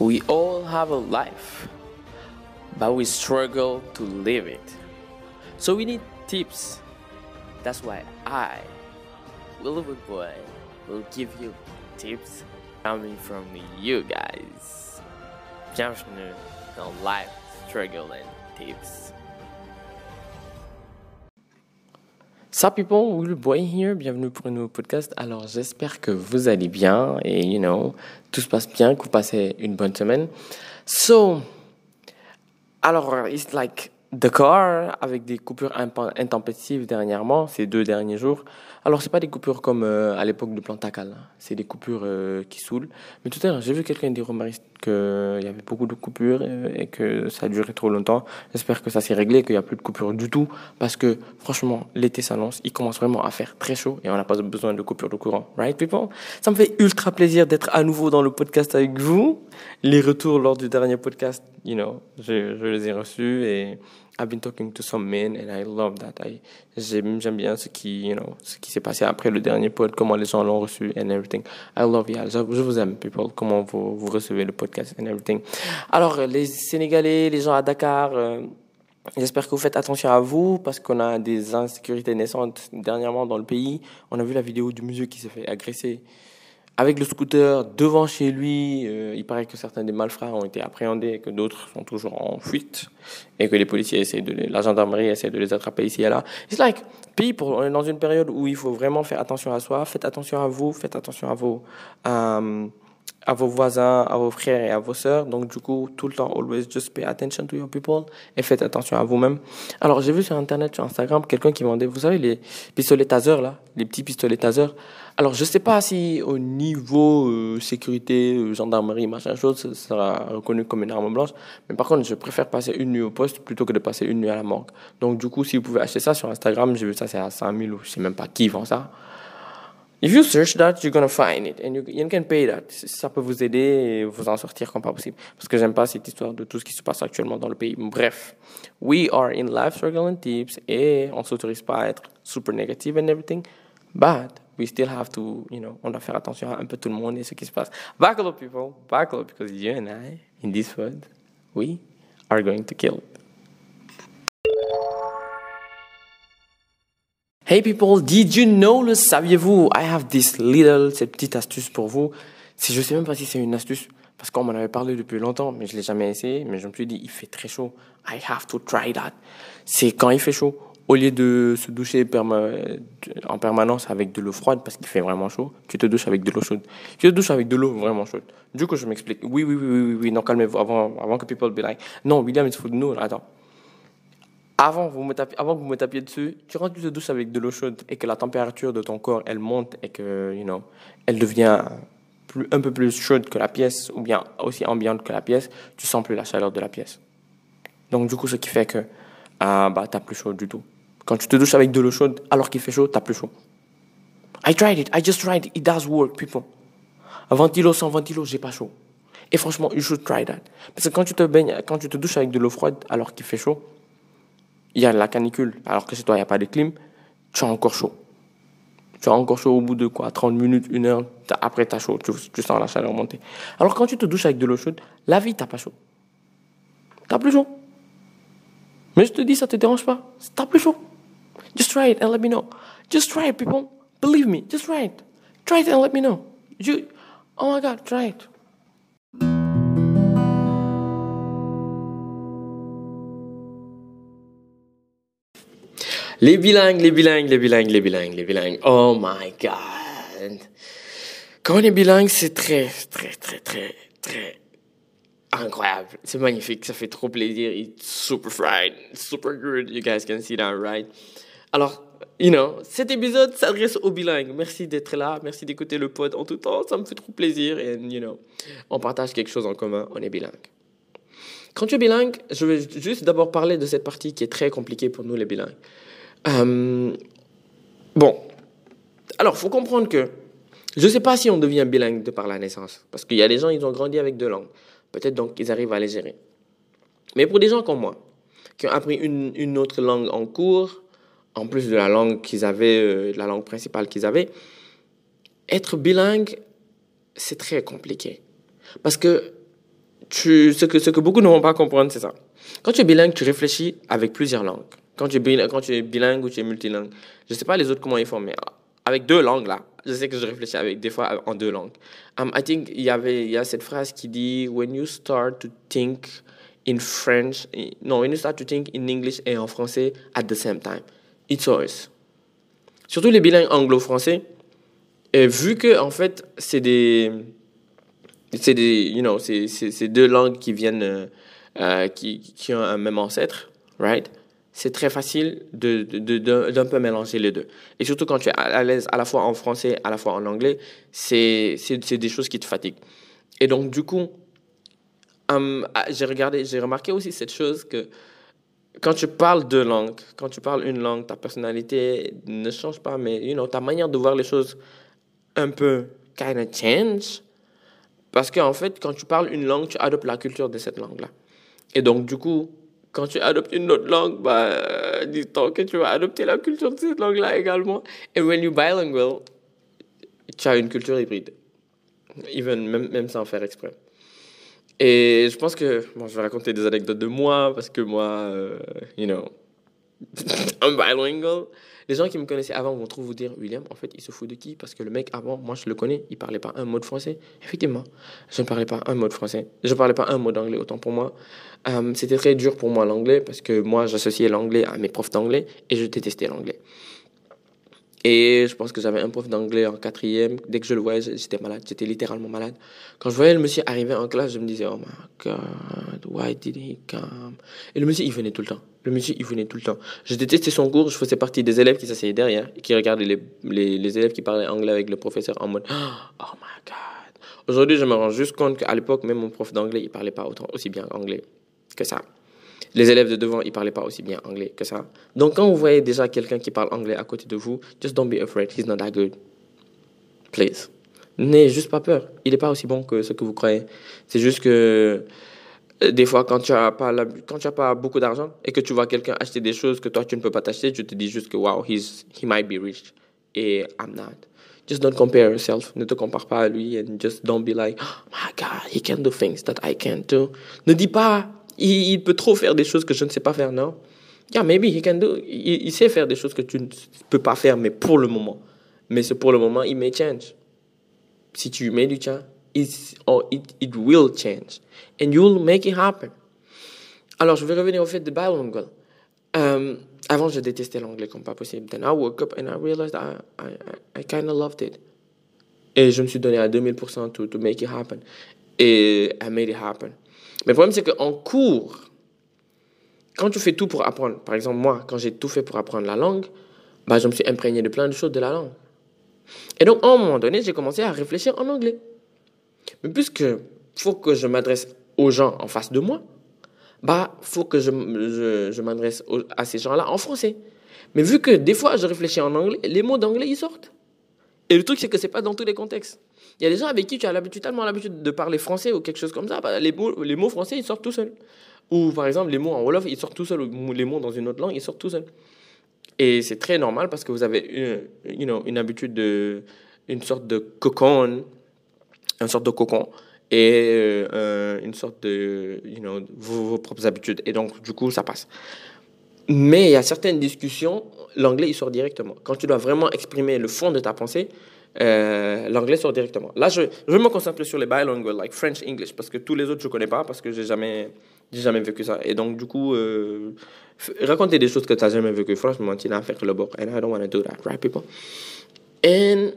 We all have a life, but we struggle to live it. So we need tips. That's why I, Little Boy, will give you tips coming from you guys. Bienvenue dans Life Struggle and Tips. Sup people, Will Boy here, bienvenue pour un nouveau podcast. Alors j'espère que vous allez bien et you know, tout se passe bien, que vous passez une bonne semaine. So, alors it's like the car avec des coupures intempestives dernièrement, ces deux derniers jours. Alors, c'est pas des coupures comme euh, à l'époque de Plantacal, hein. c'est des coupures euh, qui saoulent. Mais tout à l'heure, j'ai vu quelqu'un dire au qu'il y avait beaucoup de coupures euh, et que ça duré trop longtemps. J'espère que ça s'est réglé, qu'il n'y a plus de coupures du tout. Parce que, franchement, l'été s'annonce, il commence vraiment à faire très chaud et on n'a pas besoin de coupures de courant. Right, people? Ça me fait ultra plaisir d'être à nouveau dans le podcast avec vous. Les retours lors du dernier podcast, you know, je, je les ai reçus et I've been talking to some men and I love that. I, j'aime, bien ce qui, you know, ce qui s'est passé après le dernier pod, comment les gens l'ont reçu and everything. I love you. Je, je vous aime, people. Comment vous, vous recevez le podcast and everything. Alors, les Sénégalais, les gens à Dakar, euh, J'espère que vous faites attention à vous parce qu'on a des insécurités naissantes dernièrement dans le pays. On a vu la vidéo du monsieur qui s'est fait agresser avec le scooter devant chez lui. Euh, il paraît que certains des malfrats ont été appréhendés et que d'autres sont toujours en fuite et que les policiers essaient de les, la gendarmerie essaie de les attraper ici et là. It's like people. On est dans une période où il faut vraiment faire attention à soi. Faites attention à vous. Faites attention à vos euh, à vos voisins, à vos frères et à vos sœurs. Donc, du coup, tout le temps, always just pay attention to your people et faites attention à vous-même. Alors, j'ai vu sur Internet, sur Instagram, quelqu'un qui vendait, vous savez, les pistolets taser, là, les petits pistolets taser. Alors, je sais pas si au niveau euh, sécurité, euh, gendarmerie, machin chose, ça sera reconnu comme une arme blanche. Mais par contre, je préfère passer une nuit au poste plutôt que de passer une nuit à la morgue. Donc, du coup, si vous pouvez acheter ça sur Instagram, j'ai vu ça, c'est à 5000 ou je sais même pas qui vend ça. If you search that, you're gonna find it and you, you can pay that. Ça peut vous aider et vous en sortir comme pas possible. Parce que j'aime pas cette histoire de tout ce qui se passe actuellement dans le pays. Bref, we are in life struggle and tips et on s'autorise pas à être super negative and everything. But we still have to, you know, on doit faire attention à un peu tout le monde et ce qui se passe. Back up, people. Back up because you and I, in this world, we are going to kill. Hey people, did you know, le saviez-vous? I have this little, cette petite astuce pour vous. Si je sais même pas si c'est une astuce, parce qu'on m'en avait parlé depuis longtemps, mais je l'ai jamais essayé, mais je me suis dit, il fait très chaud. I have to try that. C'est quand il fait chaud, au lieu de se doucher en permanence avec de l'eau froide, parce qu'il fait vraiment chaud, tu te douches avec de l'eau chaude. Tu te douches avec de l'eau vraiment chaude. Du coup, je m'explique. Oui, oui, oui, oui, oui, non, calmez-vous avant, avant que people be like, non, William, il faut de nous. Attends avant, vous me avant que vous me tapiez dessus, tu rentres tu te douches avec de l'eau chaude et que la température de ton corps, elle monte et que, you know, elle devient plus, un peu plus chaude que la pièce ou bien aussi ambiante que la pièce, tu sens plus la chaleur de la pièce. Donc, du coup, ce qui fait que, ah, bah, t'as plus chaud du tout. Quand tu te douches avec de l'eau chaude, alors qu'il fait chaud, t'as plus chaud. I tried it, I just tried it, it does work, people. Ventilo sans ventilo, j'ai pas chaud. Et franchement, you should try that. Parce que quand tu te baignes, quand tu te douches avec de l'eau froide alors qu'il fait chaud, il y a la canicule, alors que chez toi, il n'y a pas de clim, tu as encore chaud. Tu as encore chaud au bout de quoi 30 minutes, une heure, après tu as chaud, tu, sens la chaleur monter. Alors quand tu te douches avec de l'eau chaude, la vie, t'as pas chaud. T'as plus chaud. Mais je te dis, ça te dérange pas. T'as plus chaud. Just try it and let me know. Just try it, people. Believe me. Just try it. Try it and let me know. You, oh my God, try it. Les bilingues, les bilingues, les bilingues, les bilingues, les bilingues. Oh my God. Quand on est bilingue, c'est très, très, très, très, très incroyable. C'est magnifique. Ça fait trop plaisir. It's super fried. Super good. You guys can see that, right? Alors, you know, cet épisode s'adresse aux bilingues. Merci d'être là. Merci d'écouter le pod en tout temps. Ça me fait trop plaisir. Et, you know, on partage quelque chose en commun. On est bilingue. Quand tu es bilingue, je vais juste d'abord parler de cette partie qui est très compliquée pour nous, les bilingues. Euh, bon, alors, faut comprendre que je ne sais pas si on devient bilingue de par la naissance, parce qu'il y a des gens, ils ont grandi avec deux langues. Peut-être donc qu'ils arrivent à les gérer. Mais pour des gens comme moi, qui ont appris une autre langue en cours, en plus de la langue qu'ils avaient, euh, la langue principale qu'ils avaient, être bilingue, c'est très compliqué. Parce que ce, que, ce que beaucoup ne vont pas comprendre, c'est ça. Quand tu es bilingue, tu réfléchis avec plusieurs langues. Quand tu es bilingue, quand tu es bilingue ou tu es multilingue, je ne sais pas les autres comment ils font, mais avec deux langues là, je sais que je réfléchis avec des fois en deux langues. Um, I think il y avait il y a cette phrase qui dit when you start to think in French, non, when you start to think in English et en français at the same time, it's always. Surtout les bilingues anglo-français, vu que en fait c'est des c'est des you know c'est deux langues qui viennent euh, euh, qui qui ont un même ancêtre, right? c'est très facile de, d'un peu mélanger les deux. Et surtout quand tu es à l'aise à la fois en français, à la fois en anglais, c'est des choses qui te fatiguent. Et donc, du coup, hum, ah, j'ai regardé, j'ai remarqué aussi cette chose que quand tu parles deux langues, quand tu parles une langue, ta personnalité ne change pas, mais you know, ta manière de voir les choses un peu kind of change. Parce qu'en fait, quand tu parles une langue, tu adoptes la culture de cette langue-là. Et donc, du coup, quand tu adoptes une autre langue, bah, dis-toi que tu vas adopter la culture de cette langue-là également. Et when you bilingual, tu as une culture hybride. Even, même, même sans faire exprès. Et je pense que, bon, je vais raconter des anecdotes de moi, parce que moi, euh, you know, I'm bilingual. Les gens qui me connaissaient avant vont trop vous dire, William, en fait, il se fout de qui? Parce que le mec, avant, moi, je le connais, il parlait pas un mot de français. Effectivement, je ne parlais pas un mot de français. Je ne parlais pas un mot d'anglais, autant pour moi. Euh, c'était très dur pour moi l'anglais, parce que moi, j'associais l'anglais à mes profs d'anglais, et je détestais l'anglais. Et je pense que j'avais un prof d'anglais en quatrième. Dès que je le voyais, j'étais malade. J'étais littéralement malade. Quand je voyais le monsieur arriver en classe, je me disais, oh my God, why did he come? Et le monsieur, il venait tout le temps. Le monsieur, il venait tout le temps. Je détestais son cours. Je faisais partie des élèves qui s'asseyaient derrière et qui regardaient les, les, les, élèves qui parlaient anglais avec le professeur en mode, oh my God. Aujourd'hui, je me rends juste compte qu'à l'époque, même mon prof d'anglais, il parlait pas autant, aussi bien anglais que ça. Les élèves de devant, ils parlaient pas aussi bien anglais que ça. Donc, quand vous voyez déjà quelqu'un qui parle anglais à côté de vous, just don't be afraid. He's not that good. Please. N'ayez juste pas peur. Il n'est pas aussi bon que ce que vous croyez. C'est juste que euh, des fois, quand tu n'as pas, quand tu as pas beaucoup d'argent et que tu vois quelqu'un acheter des choses que toi, tu ne peux pas t'acheter, tu te dis juste que, wow, he's, he might be rich. Et I'm not. Just don't compare yourself. Ne te compare pas à lui and just don't be like, oh my God, he can do things that I can't do. Ne dis pas, il, peut trop faire des choses que je ne sais pas faire, non? Yeah, maybe he can do. Il, sait faire des choses que tu ne peux pas faire, mais pour le moment. Mais c'est pour le moment, il may change. Si tu mets du tien, it, it, it will change. And you'll make it happen. Alors, je vais revenir au fait de bilingual. Um, avant, je détestais l'anglais comme pas possible. Then I woke up and I realized I, I, I kind of loved it. Et je me suis donné à 2000% to, to make it happen. Et I made it happen. Mais le problème, c'est qu'en cours, quand tu fais tout pour apprendre, par exemple, moi, quand j'ai tout fait pour apprendre la langue, bah, je me suis imprégné de plein de choses de la langue. Et donc, à un moment donné, j'ai commencé à réfléchir en anglais. Mais puisque faut que je m'adresse aux gens en face de moi, bah, faut que je, je, je m'adresse à ces gens-là en français. Mais vu que des fois, je réfléchis en anglais, les mots d'anglais, ils sortent. Et le truc, c'est que c'est pas dans tous les contextes. Il y a des gens avec qui tu as l'habitude, tellement l'habitude de parler français ou quelque chose comme ça, bah, les, mots, les mots français, ils sortent tout seuls. Ou par exemple, les mots en Wolof, ils sortent tout seuls. Ou les mots dans une autre langue, ils sortent tout seuls. Et c'est très normal parce que vous avez une, you know, une habitude de. une sorte de cocon, une sorte de cocon, et euh, une sorte de. You know, vos propres habitudes. Et donc, du coup, ça passe. Mais il y a certaines discussions, l'anglais, il sort directement. Quand tu dois vraiment exprimer le fond de ta pensée, euh, l'anglais sort directement. Là, je, je, me concentrer sur les bilingual, like French, English, parce que tous les autres, je ne connais pas, parce que j'ai jamais, jamais vécu ça. Et donc, du coup, euh, raconter des choses que tu n'as jamais vécues, franchement, tu n'as fait le bord. And I don't want to do that, right, people? And,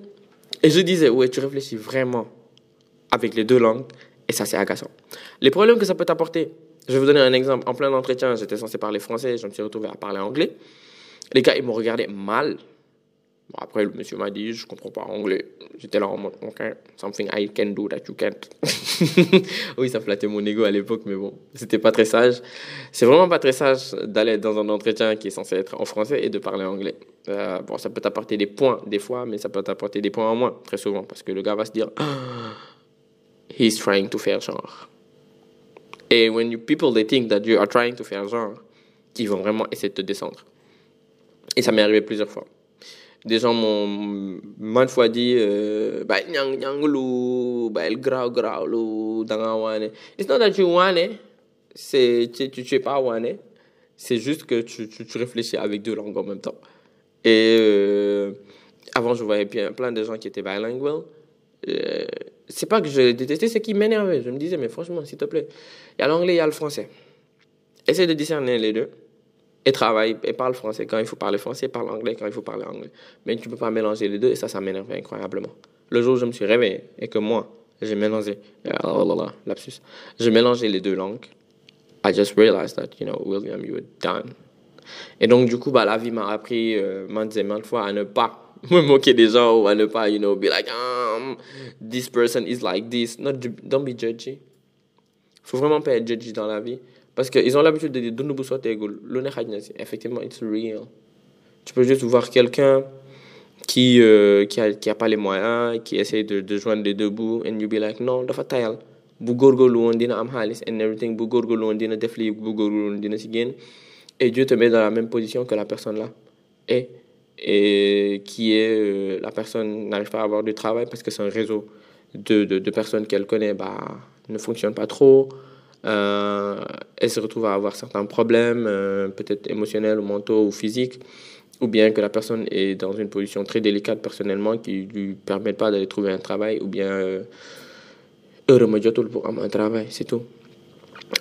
et je disais, ouais, tu réfléchis vraiment avec les deux langues, et ça, c'est agaçant. Les problèmes que ça peut t'apporter, je vais vous donner un exemple. En plein entretien, j'étais censé parler français, je me suis retrouvé à parler anglais. Les gars, ils m'ont regardé mal après, le monsieur m'a dit, je comprends pas anglais. J'étais là en mode, OK, something I can do that you can't. oui, ça flattait mon ego à l'époque, mais bon, c'était pas très sage. C'est vraiment pas très sage d'aller dans un entretien qui est censé être en français et de parler anglais. Euh, bon, ça peut t'apporter des points des fois, mais ça peut t'apporter des points en moins, très souvent, parce que le gars va se dire, ah, he's trying to faire genre. Et when you people they think that you are trying to faire genre, ils vont vraiment essayer de te descendre. Et ça m'est arrivé plusieurs fois. Des gens m'ont maintes fois dit, euh, bah, nyang nyang bah, el grau grau lu, danga wane. It's not that you wane, c'est, tu, tu, tu es pas wane. C'est juste que tu, tu, tu, réfléchis avec deux langues en même temps. Et euh, avant, je voyais plein de gens qui étaient bilingual. Euh, c'est pas que je détestais, c'est qui m'énervait. Je me disais, mais franchement, s'il te plaît, il y a l'anglais, il y a le français. Essaye de discerner les deux et travaille et parle français quand il faut parler français, parle anglais quand il faut parler anglais. Mais tu ne peux pas mélanger les deux et ça, ça m'énerve incroyablement. Le jour où je me suis réveillé et que moi, j'ai mélangé, oh lapsus, j'ai mélangé les deux langues, I just realized that, you know, William, you were done. Et donc, du coup, bah, la vie m'a appris euh, maintes et maintes fois à ne pas me moquer des gens ou à ne pas, you know, be like, um, this person is like this. Not, don't be judgy. Faut vraiment pas être judgy dans la vie. Parce qu'ils ont l'habitude de dire effectivement it's real. Tu peux juste voir quelqu'un qui euh, qui a qui a pas les moyens qui essaie de de joindre les deux bouts and you be like non dafa tayal. Bu góorgóorlu woon dina am xaalis and everything. Bu góorgóorlu woon dina def lii bu góorgóorlu woon dina si et Dieu te met dans la même position que la personne là. Et et qui est euh, la personne n'arrive pas à avoir du travail parce que c'est un réseau de, de, de personnes qu'elle connaît bah ne fonctionne pas trop elle se retrouve à avoir certains problèmes, euh, peut-être émotionnels ou mentaux ou physiques, ou bien que la personne est dans une position très délicate personnellement qui ne lui permet pas d'aller trouver un travail, ou bien euh, pour un travail, c'est tout.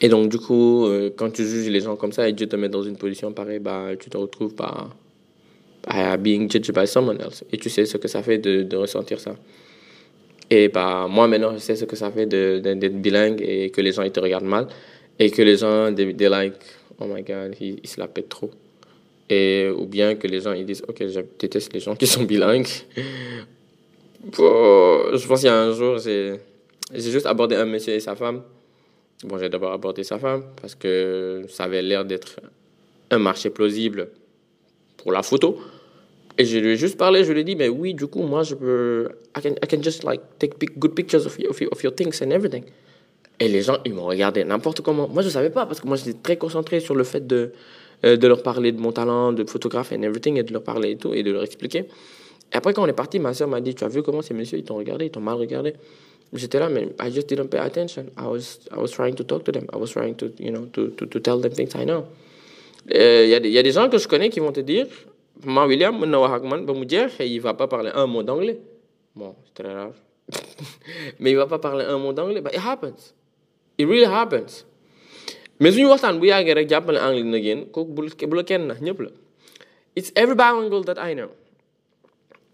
Et donc, du coup, euh, quand tu juges les gens comme ça et Dieu te met dans une position pareille, bah, tu te retrouves par, à being judged by someone else. Et tu sais ce que ça fait de ressentir ça. Et bah, moi, maintenant, je sais ce que ça fait d'être bilingue et que les gens ils te regardent mal. Et que les gens, they, they like, oh my god, il, il se la pète trop. Et, ou bien que les gens ils disent, ok, je déteste les gens qui sont bilingues. je pense qu'il y a un jour, j'ai juste abordé un monsieur et sa femme. Bon, j'ai d'abord abordé sa femme parce que ça avait l'air d'être un marché plausible pour la photo. Et je lui ai juste parlé, je lui ai dit, mais oui, du coup, moi, je peux, I can, I can just like take good pictures of, of, of your things and everything. Et les gens, ils m'ont regardé n'importe comment. Moi, je savais pas parce que moi, j'étais très concentré sur le fait de, euh, de leur parler de mon talent de photographe and everything et de leur parler et tout et de leur expliquer. Et après, quand on est parti, ma soeur m'a dit, tu as vu comment ces messieurs, ils t'ont regardé, ils t'ont mal regardé? J'étais là, mais I just didn't pay attention. I was, I was trying to talk to them. I was trying to, you know, to, to, to tell them things I know. Il euh, y, y, a des gens que je connais qui vont te dire, Ma William mën na wax ak jeex il va pas parler un mot d'anglais bon c'est très rare mais il va pas parler un mot d'anglais but it happens it really happens mais suñu waxtaan bu yàggee rek jàppale anglais dina génn kooku bu la na ñëpp it's every bilingual that I know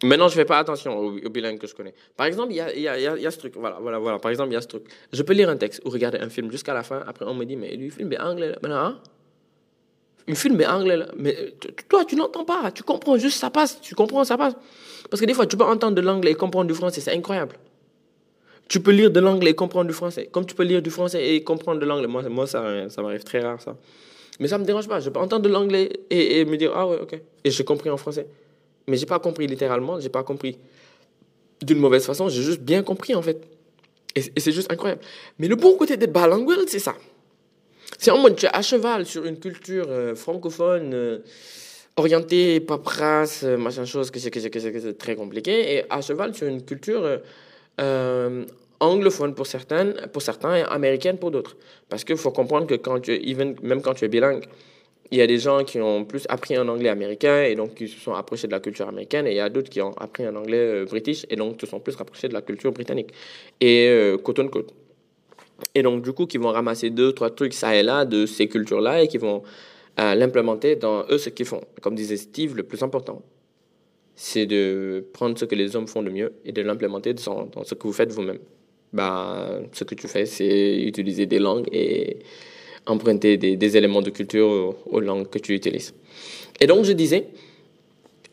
Maintenant, je fais pas attention aux, aux bilingues que je connais. Par exemple, il y a, y, a, y a ce truc. Voilà, voilà, voilà. Par exemple, il y a ce truc. Je peux lire un texte ou regarder un film jusqu'à la fin. Après, on me dit, mais lui, film est anglais. Maintenant, hein? Un film est anglais, mais toi, tu n'entends pas, tu comprends juste, ça passe, tu comprends, ça passe. Parce que des fois, tu peux entendre de l'anglais et comprendre du français, c'est incroyable. Tu peux lire de l'anglais et comprendre du français, comme tu peux lire du français et comprendre de l'anglais. Moi, moi ça, ça m'arrive très rare, ça. Mais ça ne me dérange pas, je peux entendre de l'anglais et, me dire, ah ouais, ok. Et j'ai compris en français. Mais j'ai pas compris littéralement, j'ai pas compris d'une mauvaise façon, j'ai juste bien compris, en fait. Et, c'est juste incroyable. Mais le bon côté d'être bilingual, c'est ça. C'est en mode, à cheval sur une culture euh, francophone, euh, orientée paperasse, euh, machin chose, que c'est, que c'est, que très compliqué, et à cheval sur une culture anglophone pour certaines, pour certains et américaine pour d'autres. Parce qu'il faut comprendre que quand même quand tu es bilingue, il y a des gens qui ont plus appris un anglais américain et donc qui se sont approchés de la culture américaine et il y a d'autres qui ont appris un anglais euh, british et donc se sont plus rapprochés de la culture britannique. Et euh, côte en côte. Et donc, du coup, qui vont ramasser deux, trois trucs ça et là de ces cultures-là et qui vont euh, l'implémenter dans eux ce qu'ils font. Comme disait Steve, le plus important, c'est de prendre ce que les hommes font de mieux et de l'implémenter dans, ce que vous faites vous-même. Bah, ce que tu fais, c'est utiliser des langues et emprunter des, éléments de culture aux langues que tu utilises. Et donc, je disais,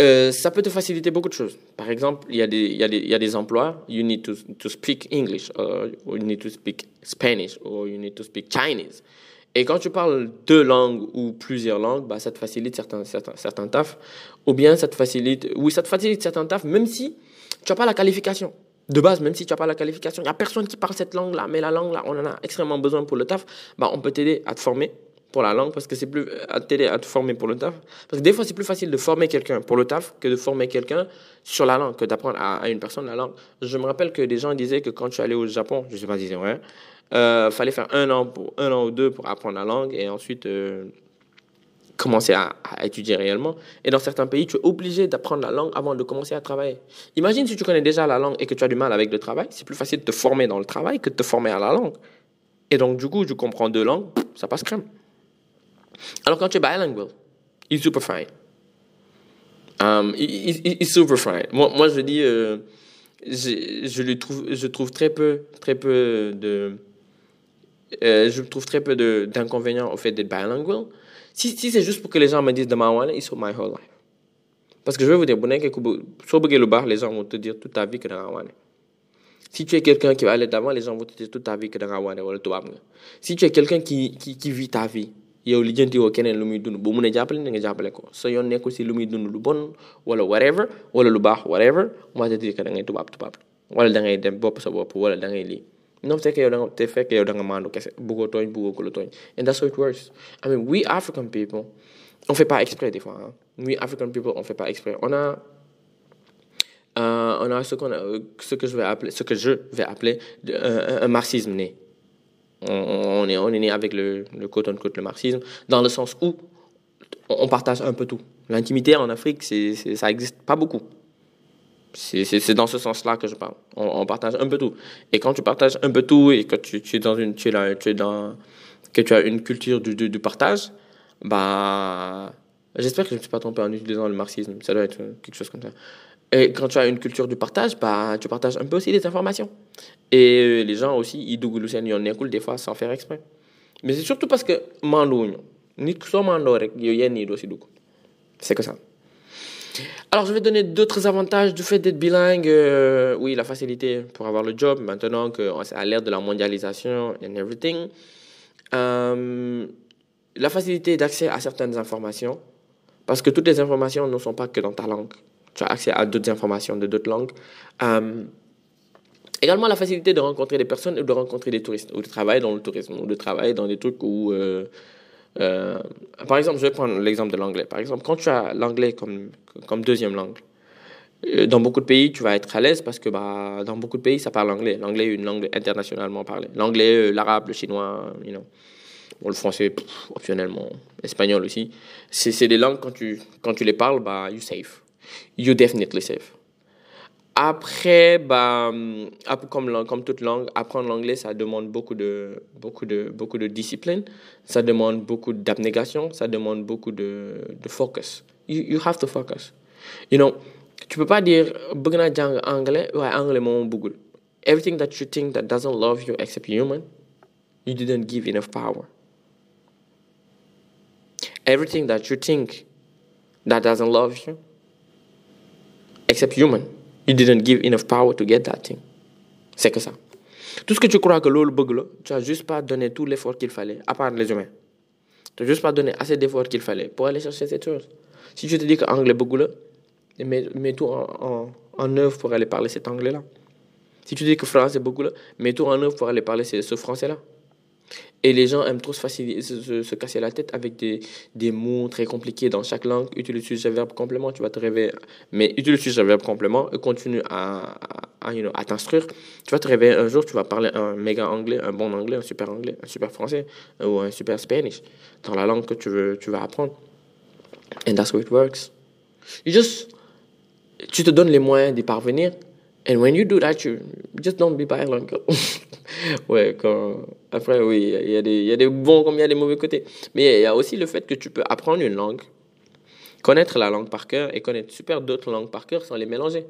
euh, ça peut te faciliter beaucoup de choses. Par exemple, il y a des, emplois, you need to, to speak English, or you need to speak Spanish, or you need to speak Chinese. Et quand tu parles deux langues ou plusieurs langues, bah, ça te facilite certains, certains, certains tafs. Ou bien ça te facilite, oui, ça te facilite certains tafs, même si tu n'as pas la qualification. De base, même si tu n'as pas la qualification, il n'y a personne qui parle cette langue-là, mais la langue-là, on en a extrêmement besoin pour le taf, bah, on peut t'aider à te former pour la langue parce que c'est plus à t'aider à te former pour le taf. Parce que des fois, c'est plus facile de former quelqu'un pour le taf que de former quelqu'un sur la langue, que d'apprendre à, une personne la langue. Je me rappelle que des gens disaient que quand tu allais au Japon, je sais pas si c'est vrai, euh, fallait faire un an, pour, un an ou deux pour apprendre la langue et ensuite euh, commencer à, à, étudier réellement. Et dans certains pays, tu es obligé d'apprendre la langue avant de commencer à travailler. Imagine si tu connais déjà la langue et que tu as du mal avec le travail, c'est plus facile de te former dans le travail que de te former à la langue. Et donc, du coup, tu comprends deux langues, ça passe crème. Alors quand tu es bilingual, il est super fine. Um, il, est super fine. Moi, moi je dis, euh, je, je, lui trouve, je trouve très peu, très peu de, euh, je trouve très peu d'inconvénients au fait d'être bilingual. Si, si c'est juste pour que les gens me disent de ma ils sont my whole life. Parce que je vais vous dire, les gens vont te dire toute ta vie que dans Si tu es quelqu'un qui va aller d'avant, les gens vont te dire toute ta vie que dans Si tu es quelqu'un qui, qui, qui vit ta vie, yow lijjanti woo keneen lu muy dund bu mun a jàppale nga jàppale ko sa yoon nekkul si lu muy dund lu bon wala whatever wala lu baax whatever moi je dis que da ngay tubaab tubaab wala da ngay dem bopp sa bopp wala da ngay lii. Non yow da nga te yow da nga kese bëggoo tooñ bëggoo ko tooñ and that's how it works. I mean we African people on fait pas exprès des fois hein. we African people on fait pas exprès. On a euh, on a ce qu'on a, ce que je vais appeler ce que je vais appeler un, un marxisme né on, est, on est né avec le, le quote-unquote, le marxisme, dans le sens où on partage un peu tout. L'intimité en Afrique, c'est, ça n'existe pas beaucoup. C'est dans ce sens-là que je parle. On, partage un peu tout. Et quand tu partages un peu tout et que tu, es dans une, tu es tu es dans, que tu as une culture du, du, partage, bah, j'espère que je ne me suis pas trompé en utilisant le marxisme. Ça doit être quelque chose comme ça. Et quand tu as une culture du partage, bah, tu partages un peu aussi des informations. Et les gens aussi, ils doublent seen yoon nekkul des fois sans faire exprès. Mais c'est surtout parce que mandoowuñu nit c'est que ça. Alors, je vais donner d'autres avantages du fait d'être bilingue. Euh, oui, la facilité pour avoir le job, maintenant que c'est à l'ère de la mondialisation and everything. Euh, la facilité d'accès à certaines informations, parce que toutes les informations ne sont pas que dans ta langue tu as accès à d'autres informations de d'autres langues. Euh, également la facilité de rencontrer des personnes ou de rencontrer des touristes, ou de travailler dans le tourisme, ou de travailler dans des trucs où... Euh, euh, par exemple, je vais prendre l'exemple de l'anglais. Par exemple, quand tu as l'anglais comme, comme deuxième langue, dans beaucoup de pays, tu vas être à l'aise parce que bah, dans beaucoup de pays, ça parle anglais. L'anglais est une langue internationalement parlée. L'anglais, l'arabe, le chinois, you know. le français, optionnellement. L'espagnol aussi. C'est des langues, quand tu, quand tu les parles, bah, you safe you definitely safe. Après, bah, comme, comme toute langue, apprendre l'anglais, ça demande beaucoup de, beaucoup, de, beaucoup de discipline, ça demande beaucoup d'abnégation, ça demande beaucoup de, de focus. You, you have to focus. You know, tu peux pas dire, bëgg anglais, ouais, anglais moom bëggul. Everything that you think that doesn't love you except human, you didn't give enough power. Everything that you think that doesn't love you, except human. You didn't give enough power to get that thing. C'est que ça. Tout ce que tu crois que l'autre bug tu n'as juste pas donné tout l'effort qu'il fallait, à part les humains. Tu n'as juste pas donné assez d'efforts qu'il fallait pour aller chercher cette chose. Si tu te dis que anglais bug mets, mets tout en, œuvre pour aller parler cet anglais-là. Si tu dis que français bug mets tout en œuvre pour aller parler ce français-là. Et les gens aiment trop se, se, se, casser la tête avec des, des, mots très compliqués dans chaque langue. Utilise le verbe complément, tu vas te réveiller. Mais utilise le verbe complément et continue à, à, you know, à t'instruire? Tu vas te réveiller un jour, tu vas parler un méga anglais, un bon anglais, un super anglais, un super français ou un super spanish dans la langue que tu veux, tu vas apprendre. And that's how it works. You just, tu te donnes les moyens d'y parvenir. And when you do that, you just don't be bilingual. ouais, quand... après, oui, il y, a des, y a des bons comme il y a des mauvais côtés. Mais il y a aussi le fait que tu peux apprendre une langue, connaître la langue par cœur et connaître super d'autres langues par cœur sans les mélanger.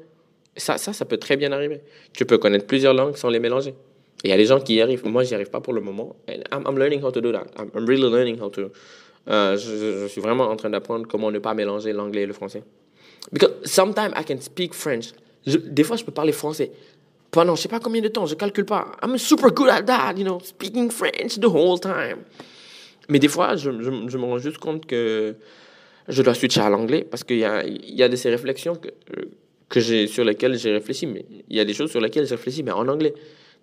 Ça, ça, ça peut très bien arriver. Tu peux connaître plusieurs langues sans les mélanger. Il y a des gens qui y arrivent. Moi, j'y arrive pas pour le moment. I'm, I'm, learning how to do that. I'm, I'm really learning how to. Euh, je, je, suis vraiment en train d'apprendre comment ne pas mélanger l'anglais et le français. Because sometimes I can speak French. Des fois, je peux parler français pendant je sais pas combien de temps, je calcule pas. I'm super good at that, you know, speaking French the whole time. Mais des fois, je, me rends juste compte que je dois switcher à l'anglais parce qu'il y a, y a de ces réflexions que, que sur lesquelles j'ai réfléchi, mais il y a des choses sur lesquelles j'ai réfléchi, mais en anglais.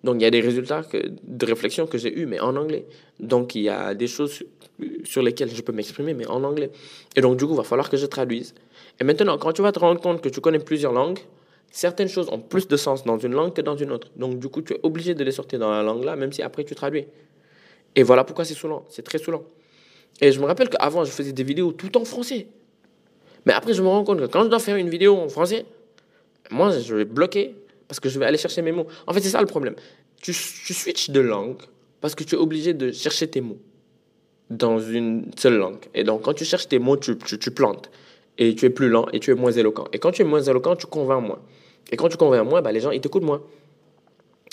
Donc, il y a des résultats de réflexion que j'ai eu, mais en anglais. Donc, il y a des choses sur lesquels je peux m'exprimer, mais en anglais. Et donc, du coup, il va falloir que je traduise. Et maintenant, quand tu vas te rendre compte que tu connais plusieurs langues, certaines choses ont plus de sens dans une langue que dans une autre. Donc, du coup, tu es obligé de les sortir dans la langue-là, même si après tu traduis. Et voilà pourquoi c'est saoulant. C'est très saoulant. Et je me rappelle qu'avant, je faisais des vidéos tout en français. Mais après, je me rends compte que quand je dois faire une vidéo en français, moi, je vais bloquer parce que je vais aller chercher mes mots. En fait, c'est ça le problème. Tu, switches de langue parce que tu es obligé de chercher tes mots dans une seule langue. Et donc, quand tu cherches tes mots, tu, tu, tu plantes. Et tu es plus lent et tu es moins éloquent. Et quand tu es moins éloquent, tu convaincs moins. Et quand tu convaincs moins, bah, les gens, ils t'écoutent moins.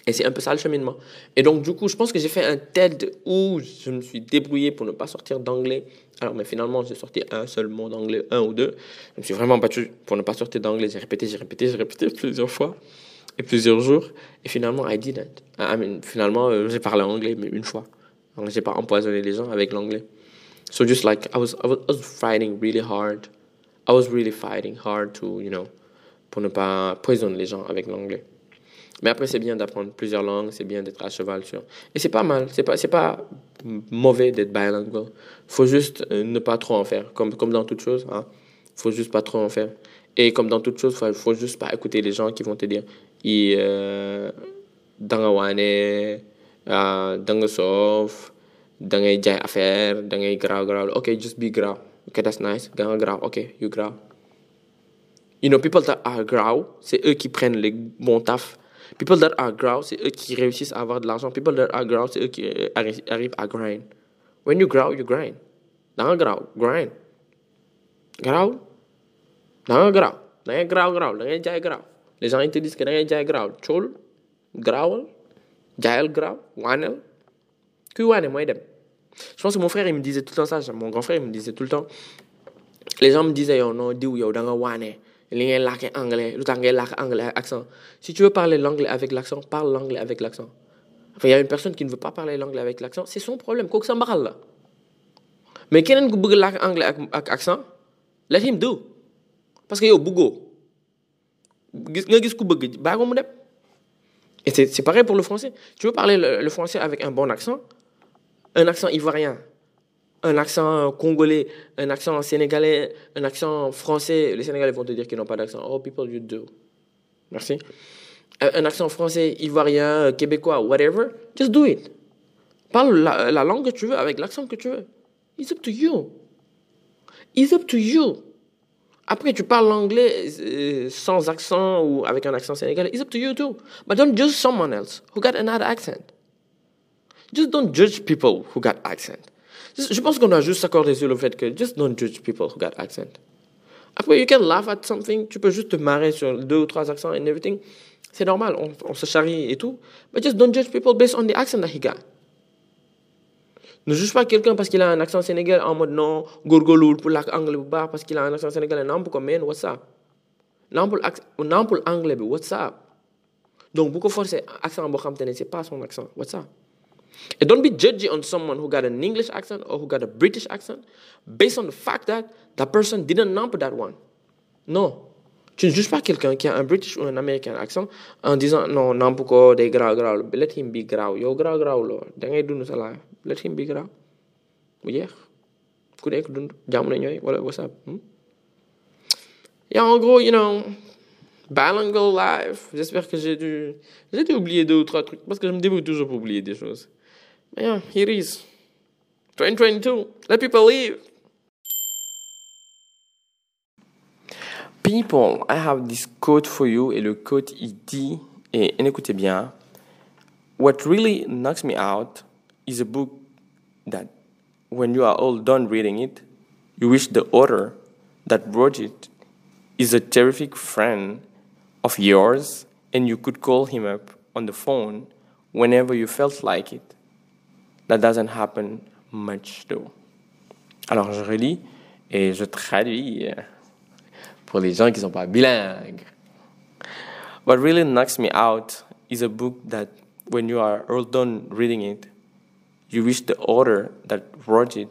Et c'est un peu ça le cheminement. Et donc, du coup, je pense que j'ai fait un TED où je me suis débrouillé pour ne pas sortir d'anglais. Alors, mais finalement, j'ai sorti un seul mot d'anglais, un ou deux. Je me suis vraiment battu pour ne pas sortir d'anglais. J'ai répété, j'ai répété, j'ai répété plusieurs fois et plusieurs jours. Et finalement, I didn't. I mean, finalement, euh, j'ai parlé anglais, mais une fois. Donc, j'ai pas empoisonné les gens avec l'anglais. So, just like, I was, I was, I was fighting really hard. I was really fighting hard to, you know, pour ne pas poisonner les gens avec l'anglais. Mais après, c'est bien d'apprendre plusieurs langues, c'est bien d'être à cheval sur. Et c'est pas mal, c'est pas, c'est pas mauvais d'être bilingual. Faut juste euh, ne pas trop en faire, comme, comme dans toute chose. Hein. Faut juste pas trop en faire. Et comme dans toute chose, faut, faut juste pas écouter les gens qui vont te dire, i euh, da nga waane uh, da nga soof da ngay jaay affaire da ngay graaw graaw ok just be graaw ok that's nice nga graaw ok you graaw you know people that are graaw c'est eux qui prennent les bons taf people that are graaw c'est eux qui réussissent à avoir de l'argent. People that are graaw c'est eux qui euh, arri- arrivent à grind. When you graaw you grind. Da nga graaw grind. Graaw da nga graaw da ngay graaw graaw da ngay jaay graaw les gens ils te disent que da ngay jaay graaw cool graawal jaayal graaw waaneel kuy waane mooy dem je pense que mon frère il me disait tout le temps ça. Mon grand frère il me disait tout le temps. Les gens me disaient yow non diw yow da waane li ngay làkke anglais ak accent. Si tu veux parler l'anglais avec l'accent parle l'anglais avec l'accent. Il y a une personne qui ne veut pas parler l'anglais avec l'accent c'est son problème mbaxal la. Mais keneen ku bëgg làkk anglais ak ak accent let him do. Parce que mu dem. Et c'est pareil pour le français. Tu veux parler le, le français avec un bon accent? Un accent ivoirien un accent congolais un accent sénégalais un accent français les sénégalais vont te dire qu'ils n'ont pas d'accent oh people you do merci un, un accent français ivoirien québécois whatever just do it parle la, la langue que tu veux avec l'accent que tu veux it's up to you it's up to you après, tu parles l'anglais euh, sans accent ou avec un accent sénégalais. It's up to you too. But don't judge someone else who got another accent. Just don't judge people who got accent. Je pense qu'on doit juste s'accorder sur le fait que just don't judge people who got accent. Après, you can laugh at something. Tu peux juste te marrer sur deux ou trois accents and everything. C'est normal, on, se charrie et tout. But just don't judge people based on the accent that he got. Ne juge pas quelqu'un parce qu'il a un accent sénégalais en mode non, gorgoloul pour l'anglais baax parce qu'il a un accent sénégalais namp ko man what's up? Nampul ac nampul anglais bi what's up? Donc ko forcer accent c'est pas son accent what's up? And don't be judgy on someone who got an English accent or who got a British accent based on the fact that that person didn't namp that one. Non tu ne juges pas quelqu'un qui a un British ou un American accent en disant non namp ko day garaaw garaaw let him be garaaw yow garaaw garaaw loo da ngay dund sa let him be garaaw mu jeex. Ku nekk dund. Jàmm na ñooy. Wala what's up? Hmm? Et en gros, you know, bilingual life. J'espère que j'ai dû, j'ai dû oublier deux ou trois trucs parce que je me débrouille toujours pour oublier des choses. Yeah, here is. 2022. Let people live. People, I have this quote for you et le quote il dit, et écoutez bien, What really knocks me out is a book that when you are all done reading it, you wish the author that wrote it is a terrific friend of yours and you could call him up on the phone whenever you felt like it. That doesn't happen much though. Alors je relis et je traduis euh, pour les gens qui sont pas bilingues. What really knocks me out is a book that when you are all done reading it, you wish the author that wrote it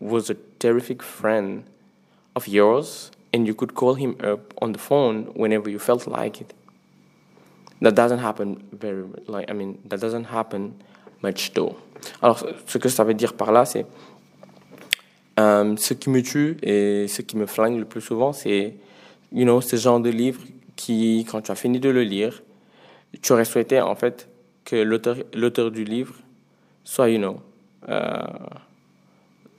was a terrific friend of yours and you could call him up on the phone whenever you felt like it. That doesn't happen very like I mean that doesn't happen Alors ce que ça veut dire par là c'est Euh, ce qui me tue et ce qui me flingue le plus souvent, c'est, you know, ce genre de livre qui, quand tu as fini de le lire, tu aurais souhaité, en fait, que l'auteur, du livre soit, you know, euh,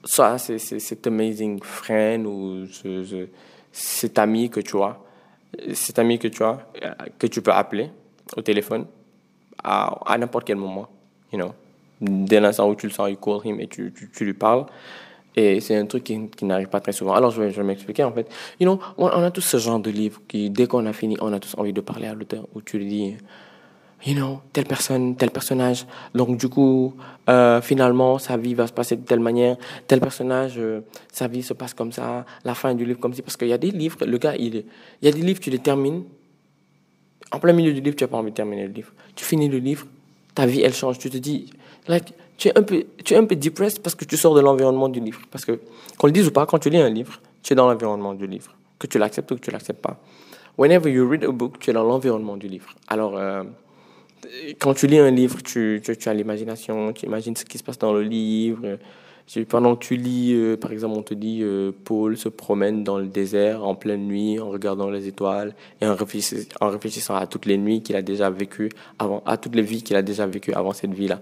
soit c'est, cet amazing friend ou ce, cet ami que tu as, cet ami que tu as, que tu peux appeler au téléphone à, à n'importe quel moment, you know. Dès l'instant où tu le sens, you call him et tu, tu, tu lui parles. Et c'est un truc qui, qui n'arrive pas très souvent. Alors, je vais, je vais m'expliquer, en fait. You know, on, a tous ce genre de livre qui, dès qu'on a fini, on a tous envie de parler à l'auteur, où tu lui dis, you know, telle personne, tel personnage. Donc, du coup, euh, finalement, sa vie va se passer de telle manière. Tel personnage, euh, sa vie se passe comme ça. La fin du livre comme ça. Parce qu'il y a des livres, le gars, il, il y a des livres, tu les termines. En plein milieu du livre, tu n'as pas envie de terminer le livre. Tu finis le livre, ta vie, elle change. Tu te dis, like, tu es un peu, tu es un peu depressed parce que tu sors de l'environnement du livre. Parce que, qu'on le dise ou pas, quand tu lis un livre, tu es dans l'environnement du livre. Que tu l'acceptes ou que tu l'acceptes pas. Whenever you read a book, tu es dans l'environnement du livre. Alors, euh, quand tu lis un livre, tu, tu as l'imagination, tu imagines ce qui se passe dans le livre. Pendant que tu lis, euh, par exemple, on te dit euh, Paul se promène dans le désert en pleine nuit en regardant les étoiles et en réfléchissant, à toutes les nuits qu'il a déjà vécues avant, à toutes les vies qu'il a déjà vécues avant cette vie-là.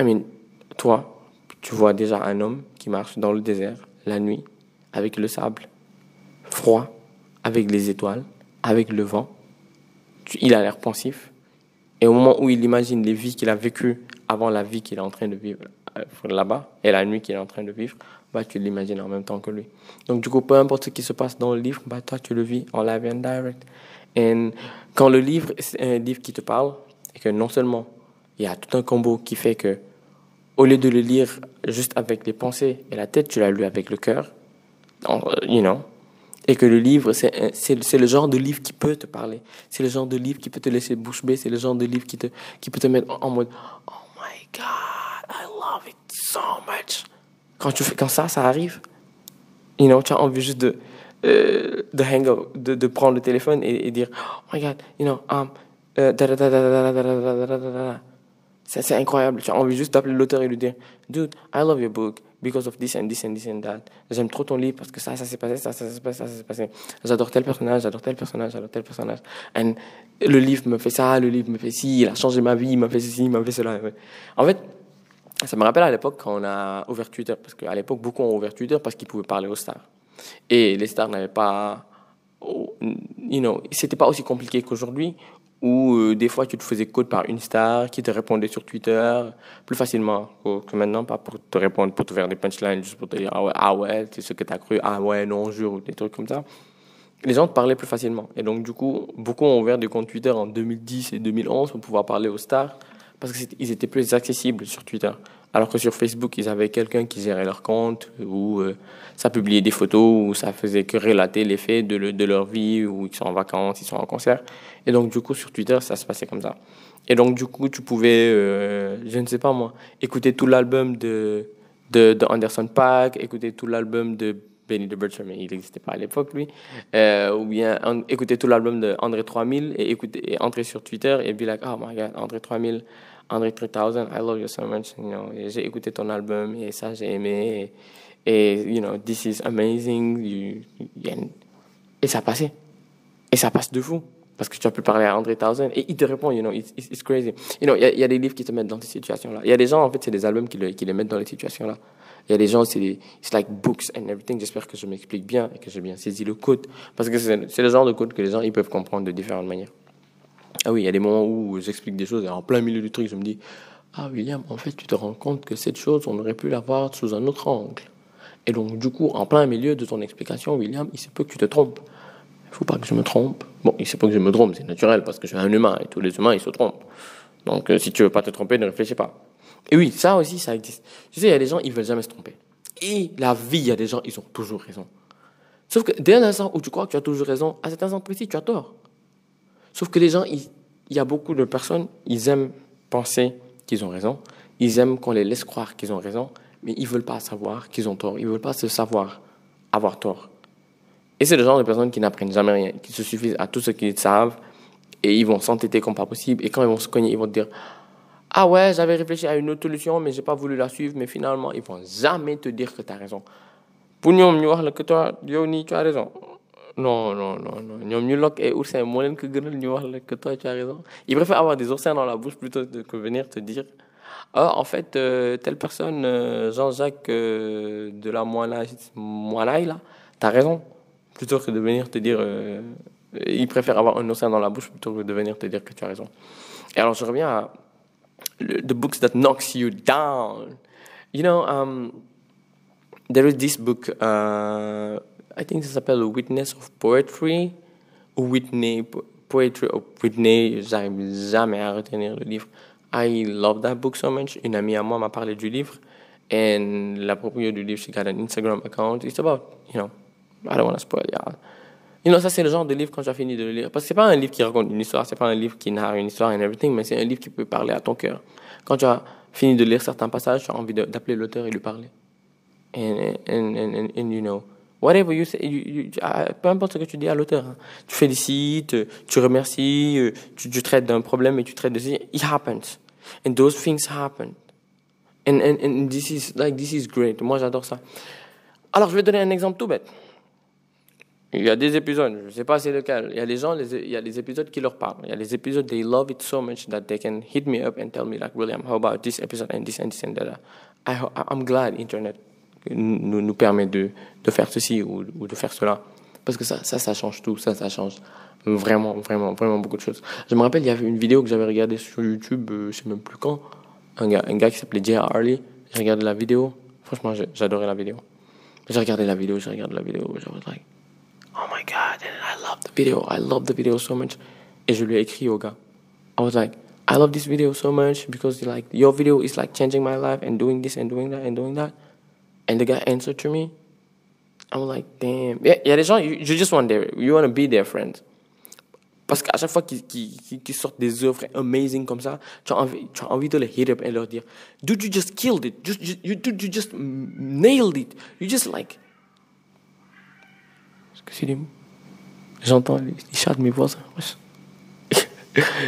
I mean, toi, tu vois déjà un homme qui marche dans le désert la nuit avec le sable froid, avec les étoiles, avec le vent. Il a l'air pensif. Et au moment où il imagine les vies qu'il a vécues avant la vie qu'il est en train de vivre là-bas et la nuit qu'il est en train de vivre, bah, tu l'imagines en même temps que lui. Donc, du coup, peu importe ce qui se passe dans le livre, bah, toi, tu le vis en live and direct. Et quand le livre, c'est un livre qui te parle, et que non seulement il y a tout un combo qui fait que au lieu de le lire juste avec les pensées et la tête, tu l'as lu avec le cœur, you know, et que le livre, c'est, c'est, le genre de livre qui peut te parler. C'est le genre de livre qui peut te laisser bouche bée. C'est le genre de livre qui, te, qui peut te mettre en mode Oh so much. Quand tu fais, quand ça, ça arrive, you know, tu as envie juste de, euh, de hang up, de, de, prendre le téléphone et, et, dire, oh my god, you know, um, euh, c'est incroyable. Tu as envie juste d'appeler l'auteur et lui dire, dude, I love your book because of this and this and this and that. J'aime trop ton livre parce que ça, ça s'est passé, ça, ça s'est passé, ça s'est passé. J'adore tel personnage, j'adore tel personnage, j'adore tel personnage. And le livre me fait ça, le livre me fait ci, il a changé ma vie, il m'a fait ceci, il m'a fait cela. En fait, ça me rappelle à l'époque quand on a ouvert Twitter, parce qu'à l'époque, beaucoup ont ouvert Twitter parce qu'ils pouvaient parler aux stars. Et les stars n'avaient pas. You know, c'était pas aussi compliqué qu'aujourd'hui où euh, des fois tu te faisais code par une star qui te répondait sur Twitter plus facilement que, maintenant, pas pour te répondre, pour te faire des punchlines, juste pour te dire ah ouais, ah c'est ce que tu as cru, ah ouais, non, jure, des trucs comme ça. Les gens te parlaient plus facilement. Et donc, du coup, beaucoup ont ouvert des comptes Twitter en 2010 et 2011 pour pouvoir parler aux stars parce qu'ils étaient plus accessibles sur Twitter. Alors que sur Facebook, ils avaient quelqu'un qui gérait leur compte, ou euh, ça publiait des photos, ou ça faisait que relater les faits de, de, leur vie, ou ils sont en vacances, ils sont en concert. Et donc, du coup, sur Twitter, ça se passait comme ça. Et donc, du coup, tu pouvais, euh, je ne sais pas moi, écouter tout l'album de, de, de, Anderson Paak, écouter tout l'album de Benny the Butcher, mais il n'existait pas à l'époque, lui. Euh, ou bien écouter tout l'album de André 3000 et, écouter, entrer sur Twitter et be like, oh my god, André 3000 André 3000, I love you so much. You know, j'ai écouté ton album et ça, j'ai aimé. Et, you know, this is amazing. You, you, et ça passait. Et ça passe de fou. Parce que tu as pu parler à André 1000 et il te répond, you know, it's, it's crazy. You know, il y, y, a des livres qui te mettent dans ces situations-là. Il y a des gens, en fait, c'est des albums qui, le, qui les mettent dans les situations-là. Il y a des gens, c'est it's like books and everything. J'espère que je m'explique bien et que j'ai bien saisi le code. Parce que c'est le genre de code que les gens, ils peuvent comprendre de différentes manières. Ah oui, il y a des moments où j'explique des choses et en plein milieu du truc, je me dis Ah, William, en fait, tu te rends compte que cette chose, on aurait pu la voir sous un autre angle. Et donc, du coup, en plein milieu de ton explication, William, il se peut que tu te trompes. Il ne faut pas que je me trompe. Bon, il se peut que je me trompe, c'est naturel parce que je suis un humain et tous les humains, ils se trompent. Donc, euh, si tu veux pas te tromper, ne réfléchis pas. Et oui, ça aussi, ça existe. Tu sais, il y a des gens, ils veulent jamais se tromper. Et la vie, il y a des gens, ils ont toujours raison. Sauf que dès l'instant où tu crois que tu as toujours raison, à cet instant précis, tu as tort. Sauf que les gens, il y a beaucoup de personnes, ils aiment penser qu'ils ont raison, ils aiment qu'on les laisse croire qu'ils ont raison, mais ils veulent pas savoir qu'ils ont tort, ils veulent pas se savoir avoir tort. Et c'est le genre de personnes qui n'apprennent jamais rien, qui se suffisent à tout ce qu'ils savent, et ils vont s'entêter comme pas possible, et quand ils vont se cogner, ils vont dire « Ah ouais, j'avais réfléchi à une autre solution, mais j'ai pas voulu la suivre, mais finalement, ils vont jamais te dire que tu as raison. » pour wax la que toi tu as raison non non non non. Ñoom ñu leen ko gënal ñu wax que toi tu as raison. Ils préfèrent avoir des oursins dans la bouche plutôt que venir te dire ah en fait euh, telle personne euh, Jean-Jacques euh, de la Moinaille là t'as raison plutôt que de venir te dire ils préfèrent avoir un oursin dans la bouche plutôt que de venir te dire que tu as raison. Et alors je reviens à the books that knocks you down. You know um, there is this book, I think ça s'appelle Witness of Poetry, ou Whitney, Poetry of Whitney, j'arrive jamais à retenir le livre. I love that book so much. Une amie à moi m'a parlé du livre, et la propriétaire du livre, she got an Instagram account. It's about, you know, I don't want to spoil, yeah. You know, ça c'est le genre de livre quand as fini de le lire. Parce que c'est pas un livre qui raconte une histoire, c'est pas un livre qui narre une histoire and everything, mais c'est un livre qui peut parler à ton cœur. Quand tu as fini de lire certains passages, tu as envie d'appeler l'auteur et lui parler and, and, and, and, you know, whatever you say, ah, peu importe ce que tu dis à l'auteur, hein. tu félicites, tu remercies, euh, tu, traites d'un problème et tu traites de it happens, and those things happen, and, and, and this is like this is great. Moi, j'adore ça. Alors, je vais donner un exemple tout bête. Il y a des épisodes, je ne sais pas c'est lequel. Il y a des gens, il y a des épisodes qui leur parlent. Il y a des épisodes, they love it so much that they can hit me up and tell me like, William, how about this episode and this and this and that. I, I'm glad internet nous, nous permet de, de faire ceci ou, ou, de faire cela. Parce que ça, ça, ça change tout, ça, ça change vraiment, vraiment, vraiment beaucoup de choses. Je me rappelle, il y avait une vidéo que j'avais regardée sur YouTube, euh, je sais même plus quand, un gars, un gars qui s'appelait J. Harley. J'ai regardé la vidéo, franchement, j'adorais la vidéo. J'ai regardé la vidéo, j'ai regardé la vidéo, je was like, oh my god, and I love the video, I love the video so much. Et je lui ai écrit au gars. I was like, I love this video so much because like your video is like changing my life and doing this and doing that and doing that. And the guy answered to me. I'm like, damn. Il y a des gens, you, you just want their, you want to be their friend. Parce qu'à chaque fois qu'ils qu qu sortent des œuvres amazing comme ça, tu as envie, tu as envie de les hit up et leur dire, dude, you just killed it. Just, you, dude, you just nailed it. You just like. Excusez-moi. J'entends les, les chats de mes voisins.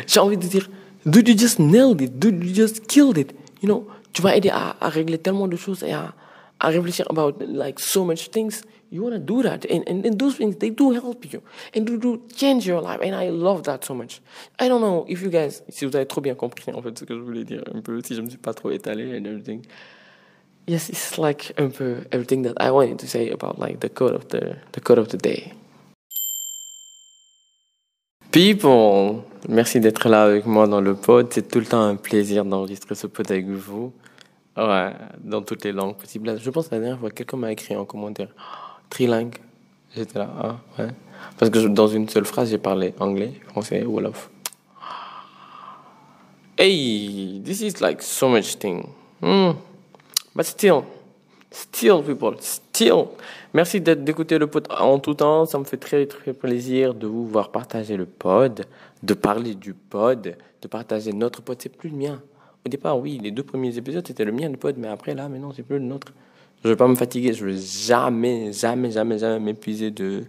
J'ai envie de dire, dude, you just nailed it. Dude, you just killed it. You know, tu vas aider à, à régler tellement de choses et à, I réfléchir about like so much things. You want to do that, and, and, and those things they do help you and do, do change your life. And I love that so much. I don't know if you guys, si vous avez trop bien compris en fait ce que je voulais dire un peu, si je me suis pas trop étalé and everything. Yes, it's like un peu everything that I wanted to say about like the code of the the code of the day. People, merci d'être là avec moi dans le pod. C'est tout le temps un plaisir d'enregistrer ce pod avec vous. Ouais, dans toutes les langues possibles. Je pense que la dernière fois, quelqu'un m'a écrit en commentaire trilingue. J'étais là, ah, ouais. Parce que dans une seule phrase, j'ai parlé anglais, français, wolof. Hey, this is like so much thing. Mm. But still, still, people, still. Merci d'écouter le pod en tout temps. Ça me fait très, très plaisir de vous voir partager le pod, de parler du pod, de partager notre pod. C'est plus le mien. Au départ, oui, les deux premiers épisodes, c'était le mien, le pote, mais après, là, mais non, c'est plus le nôtre. Je ne vais pas me fatiguer, je ne vais jamais, jamais, jamais, jamais m'épuiser de,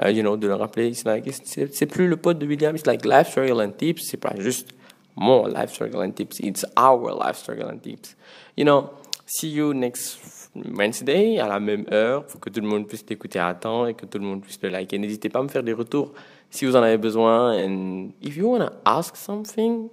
uh, you know, de le rappeler. C'est plus le pote de William, c'est like life struggle and tips, c'est pas juste mon life struggle and tips, it's our life struggle and tips. You know, see you next Wednesday à la même heure pour que tout le monde puisse t'écouter à temps et que tout le monde puisse le liker. N'hésitez pas à me faire des retours si vous en avez besoin. And if you want to ask something,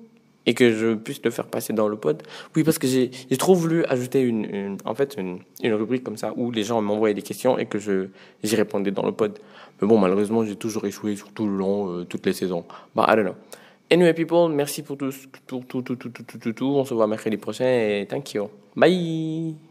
et que je puisse le faire passer dans le pod. Oui, parce que j'ai trop voulu ajouter une, en fait une, rubrique comme ça où les gens m'envoyaient des questions et que j'y répondais dans le pod. Mais bon, malheureusement, j'ai toujours échoué sur tout le long, euh, toutes les saisons. Bah, I don't know. Anyway, people, merci pour tout, pour tout, tout, tout, tout, tout, tout, tout. On se voit mercredi prochain et thank you. Bye!